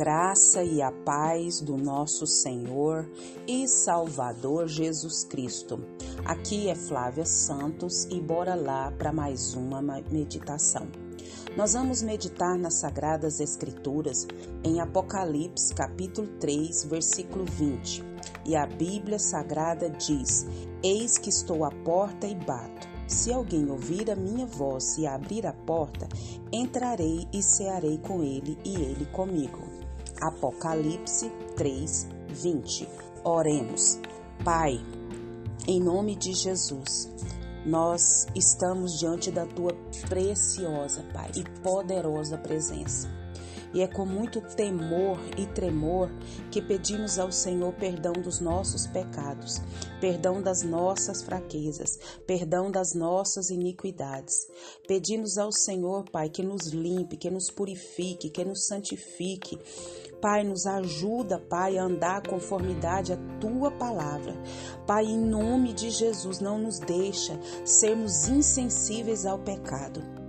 graça e a paz do nosso Senhor e Salvador Jesus Cristo. Aqui é Flávia Santos e bora lá para mais uma meditação. Nós vamos meditar nas Sagradas Escrituras em Apocalipse, capítulo 3, versículo 20. E a Bíblia Sagrada diz: Eis que estou à porta e bato. Se alguém ouvir a minha voz e abrir a porta, entrarei e cearei com ele e ele comigo. Apocalipse 3, 20. Oremos. Pai, em nome de Jesus, nós estamos diante da tua preciosa, Pai, e poderosa presença. E é com muito temor e tremor que pedimos ao Senhor perdão dos nossos pecados, perdão das nossas fraquezas, perdão das nossas iniquidades. Pedimos ao Senhor, Pai, que nos limpe, que nos purifique, que nos santifique. Pai, nos ajuda, Pai, a andar conformidade à tua palavra. Pai, em nome de Jesus, não nos deixa sermos insensíveis ao pecado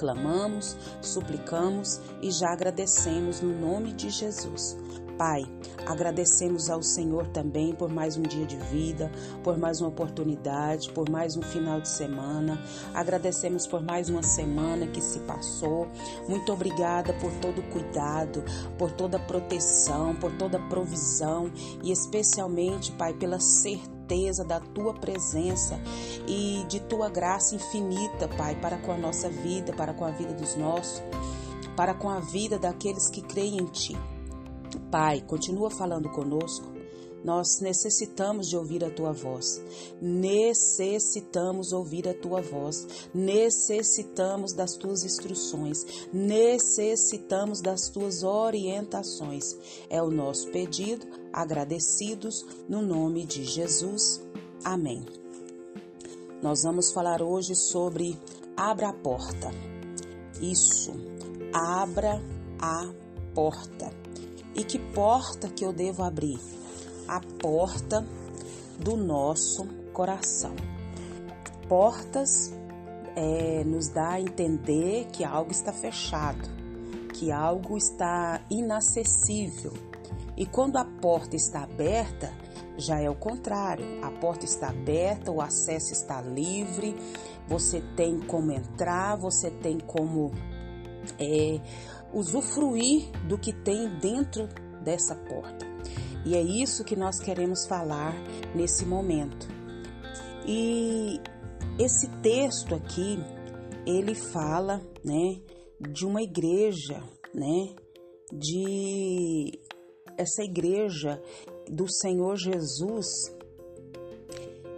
clamamos, suplicamos e já agradecemos no nome de Jesus. Pai, agradecemos ao Senhor também por mais um dia de vida, por mais uma oportunidade, por mais um final de semana. Agradecemos por mais uma semana que se passou. Muito obrigada por todo o cuidado, por toda a proteção, por toda a provisão e especialmente, Pai, pela certeza da tua presença e de tua graça infinita, Pai, para com a nossa vida, para com a vida dos nossos, para com a vida daqueles que creem em Ti. Pai, continua falando conosco. Nós necessitamos de ouvir a tua voz. Necessitamos ouvir a tua voz. Necessitamos das tuas instruções. Necessitamos das tuas orientações. É o nosso pedido, agradecidos no nome de Jesus. Amém. Nós vamos falar hoje sobre abra a porta. Isso, abra a porta. E que porta que eu devo abrir? A porta do nosso coração. Portas é, nos dá a entender que algo está fechado, que algo está inacessível. E quando a porta está aberta, já é o contrário. A porta está aberta, o acesso está livre, você tem como entrar, você tem como é, usufruir do que tem dentro dessa porta. E é isso que nós queremos falar nesse momento. E esse texto aqui, ele fala, né, de uma igreja, né, de essa igreja do Senhor Jesus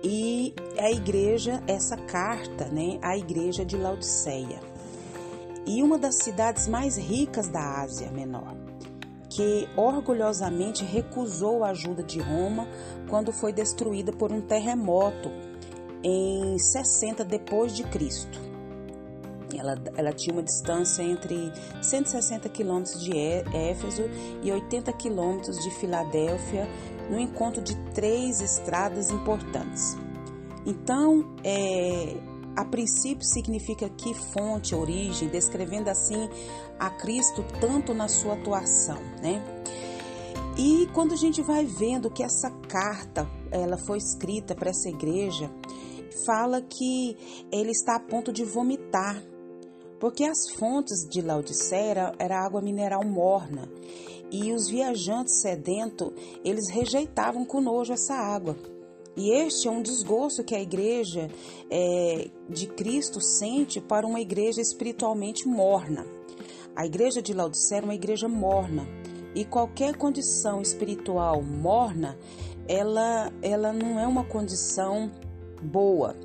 e a igreja, essa carta, né, a igreja de Laodiceia e uma das cidades mais ricas da Ásia Menor, que orgulhosamente recusou a ajuda de Roma quando foi destruída por um terremoto em 60 depois de Cristo. Ela, ela tinha uma distância entre 160 quilômetros de Éfeso e 80 quilômetros de Filadélfia, no encontro de três estradas importantes. Então, é, a princípio significa que fonte, origem, descrevendo assim a Cristo tanto na sua atuação, né? E quando a gente vai vendo que essa carta ela foi escrita para essa igreja, fala que ele está a ponto de vomitar, porque as fontes de Laodiceia era, era água mineral morna e os viajantes sedentos eles rejeitavam com nojo essa água. E este é um desgosto que a igreja é, de Cristo sente para uma igreja espiritualmente morna. A igreja de Laodicea é uma igreja morna. E qualquer condição espiritual morna, ela, ela não é uma condição boa.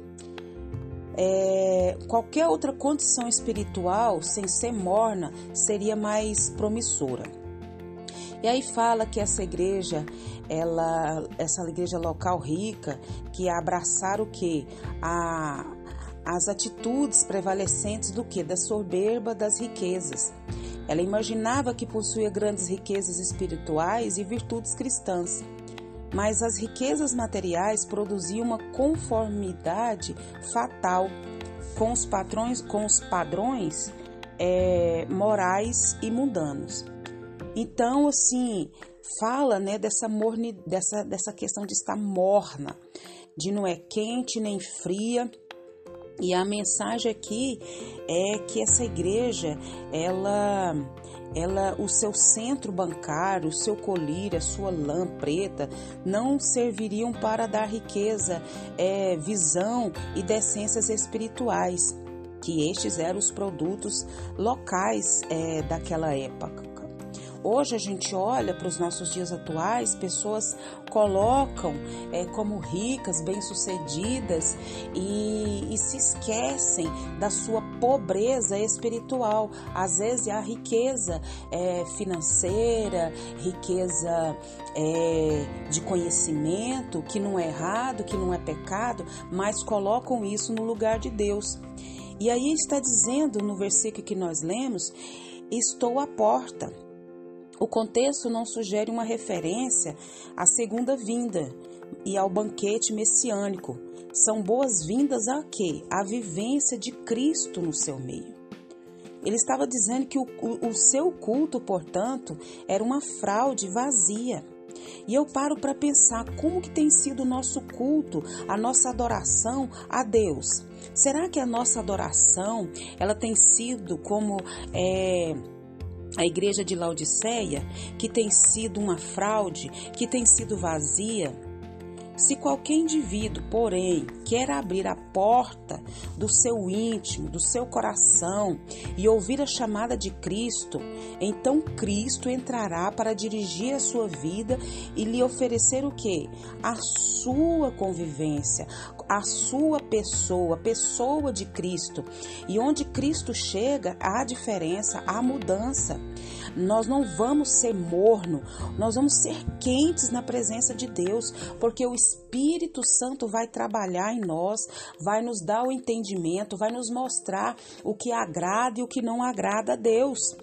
É, qualquer outra condição espiritual, sem ser morna, seria mais promissora. E aí fala que essa igreja, ela, essa igreja local rica, que ia abraçar o que? A, as atitudes prevalecentes do que? Da soberba das riquezas. Ela imaginava que possuía grandes riquezas espirituais e virtudes cristãs, mas as riquezas materiais produziam uma conformidade fatal com os patrões, com os padrões é, morais e mundanos. Então, assim, fala, né, dessa morne, dessa dessa questão de estar morna, de não é quente nem fria. E a mensagem aqui é que essa igreja, ela ela, o seu centro bancário, o seu colírio, a sua lã preta não serviriam para dar riqueza, é, visão e decências espirituais, que estes eram os produtos locais é, daquela época. Hoje a gente olha para os nossos dias atuais, pessoas colocam é, como ricas, bem-sucedidas e, e, se esquecem da sua pobreza espiritual. Às vezes a riqueza é, financeira, riqueza é, de conhecimento, que não é errado, que não é pecado, mas colocam isso no lugar de Deus. E aí está dizendo no versículo que nós lemos: Estou à porta. O contexto não sugere uma referência à segunda vinda e ao banquete messiânico. São boas-vindas a quê? A vivência de Cristo no seu meio. Ele estava dizendo que o, o, o seu culto, portanto, era uma fraude vazia. E eu paro para pensar como que tem sido o nosso culto, a nossa adoração a Deus. Será que a nossa adoração ela tem sido como é, a igreja de Laodiceia, que tem sido uma fraude, que tem sido vazia, se qualquer indivíduo, porém, quer abrir a porta do seu íntimo, do seu coração e ouvir a chamada de Cristo, então Cristo entrará para dirigir a sua vida e lhe oferecer o que? A sua convivência, a sua pessoa, a pessoa de Cristo. E onde Cristo chega, há diferença, há mudança. Nós não vamos ser morno, nós vamos ser quentes na presença de Deus, porque o Espírito Santo vai trabalhar em nós, vai nos dar o entendimento, vai nos mostrar o que agrada e o que não agrada a Deus.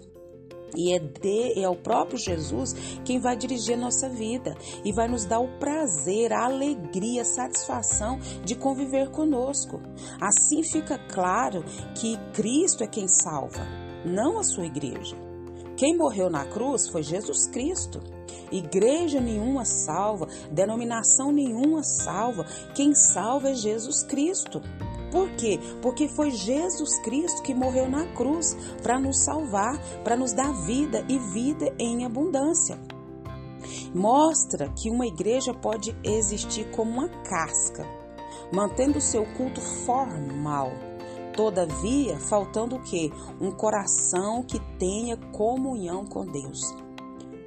E é, de, é o próprio Jesus quem vai dirigir a nossa vida e vai nos dar o prazer, a alegria, a satisfação de conviver conosco. Assim fica claro que Cristo é quem salva, não a sua igreja. Quem morreu na cruz foi Jesus Cristo. Igreja nenhuma salva, denominação nenhuma salva. Quem salva é Jesus Cristo. Por quê? Porque foi Jesus Cristo que morreu na cruz para nos salvar, para nos dar vida e vida em abundância. Mostra que uma igreja pode existir como uma casca, mantendo seu culto formal Todavia, faltando o quê? Um coração que tenha comunhão com Deus.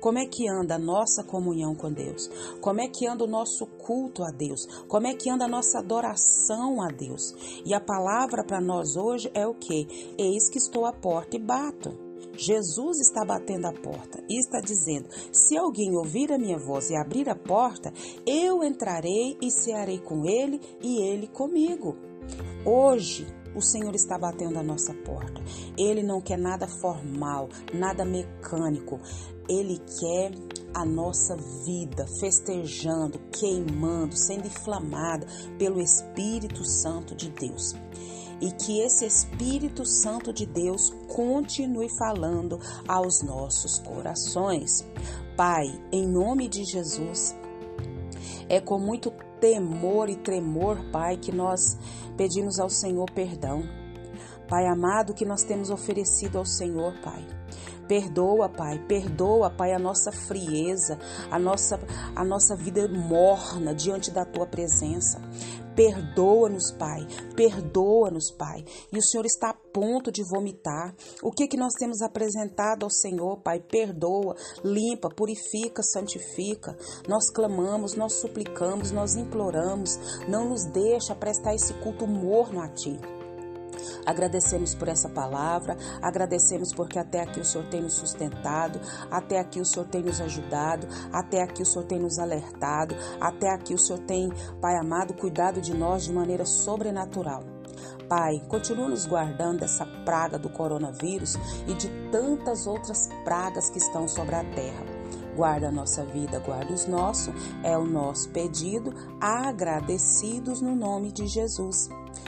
Como é que anda a nossa comunhão com Deus? Como é que anda o nosso culto a Deus? Como é que anda a nossa adoração a Deus? E a palavra para nós hoje é o que? Eis que estou à porta e bato. Jesus está batendo a porta e está dizendo: Se alguém ouvir a minha voz e abrir a porta, eu entrarei e cearei com ele e ele comigo. Hoje, o Senhor está batendo a nossa porta. Ele não quer nada formal, nada mecânico. Ele quer a nossa vida festejando, queimando, sendo inflamada pelo Espírito Santo de Deus. E que esse Espírito Santo de Deus continue falando aos nossos corações. Pai, em nome de Jesus, é com muito temor e tremor, Pai, que nós pedimos ao Senhor perdão. Pai amado, que nós temos oferecido ao Senhor, Pai. Perdoa, Pai, perdoa, Pai, a nossa frieza, a nossa, a nossa vida morna diante da tua presença. Perdoa-nos, Pai. Perdoa-nos, Pai. E o Senhor está a ponto de vomitar. O que que nós temos apresentado ao Senhor, Pai? Perdoa, limpa, purifica, santifica. Nós clamamos, nós suplicamos, nós imploramos. Não nos deixa prestar esse culto morno a Ti. Agradecemos por essa palavra, agradecemos porque até aqui o Senhor tem nos sustentado, até aqui o Senhor tem nos ajudado, até aqui o Senhor tem nos alertado, até aqui o Senhor tem, Pai amado, cuidado de nós de maneira sobrenatural. Pai, continua nos guardando dessa praga do coronavírus e de tantas outras pragas que estão sobre a terra. Guarda a nossa vida, guarda os nossos, é o nosso pedido, agradecidos no nome de Jesus.